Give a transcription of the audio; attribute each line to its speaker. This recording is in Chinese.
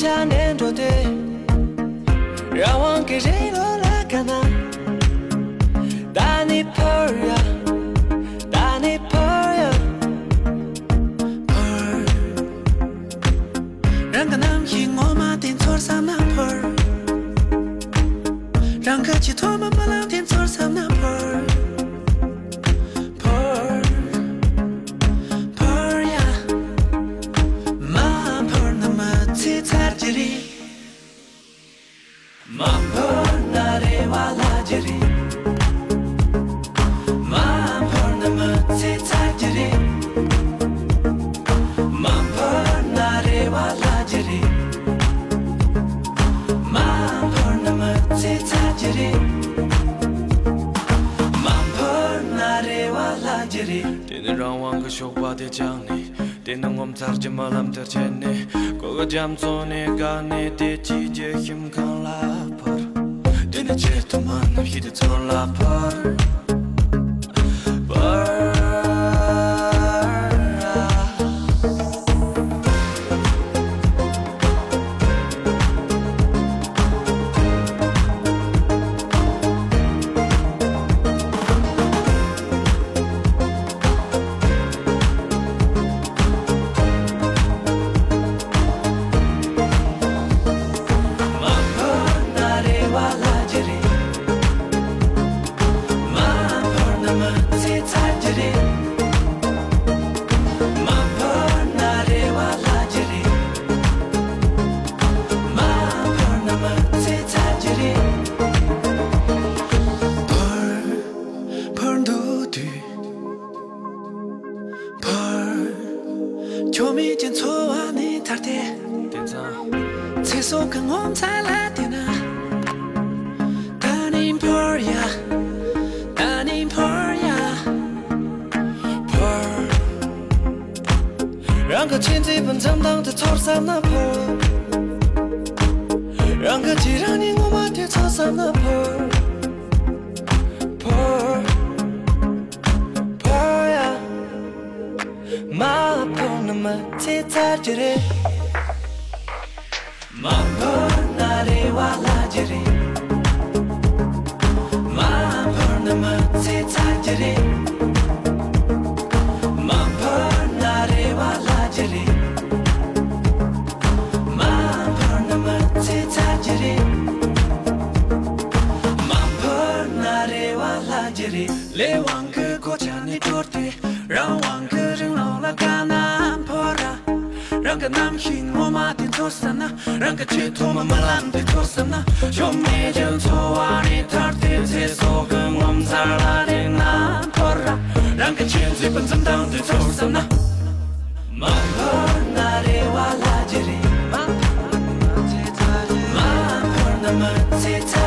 Speaker 1: 家念着的，让我给谁落了干嘛？打你婆呀，打你婆呀，
Speaker 2: 婆儿，让个男人我妈点错上那气彩吉里，
Speaker 1: 妈婆那里哇啦吉里，妈婆那么气彩吉里，妈婆那里哇啦吉里，妈婆那
Speaker 3: Tena ngom tsar je malam ter chene Koga jam tsone gane te chi je him kan la par. Tena che taman hide tson la par.
Speaker 2: Chomi jen tsuwa ni tarde Tenza Tseso kang om
Speaker 1: tsala 让个亲戚本正当的错上那坡，让个既让你我妈的错上那坡，por por 呀，妈婆那么气彩吉里，妈婆那里哇啦吉里，
Speaker 2: 连往个国家你都得，让往个人老了干南普拉，让个男性莫骂点土萨那，让个基督徒们烂点土萨那。就咪就土话你都得，再说个我们咱拉的南普拉，让个全日本人都点土萨那。
Speaker 1: 马尔代夫阿拉吉里，马普拉姆吉塔。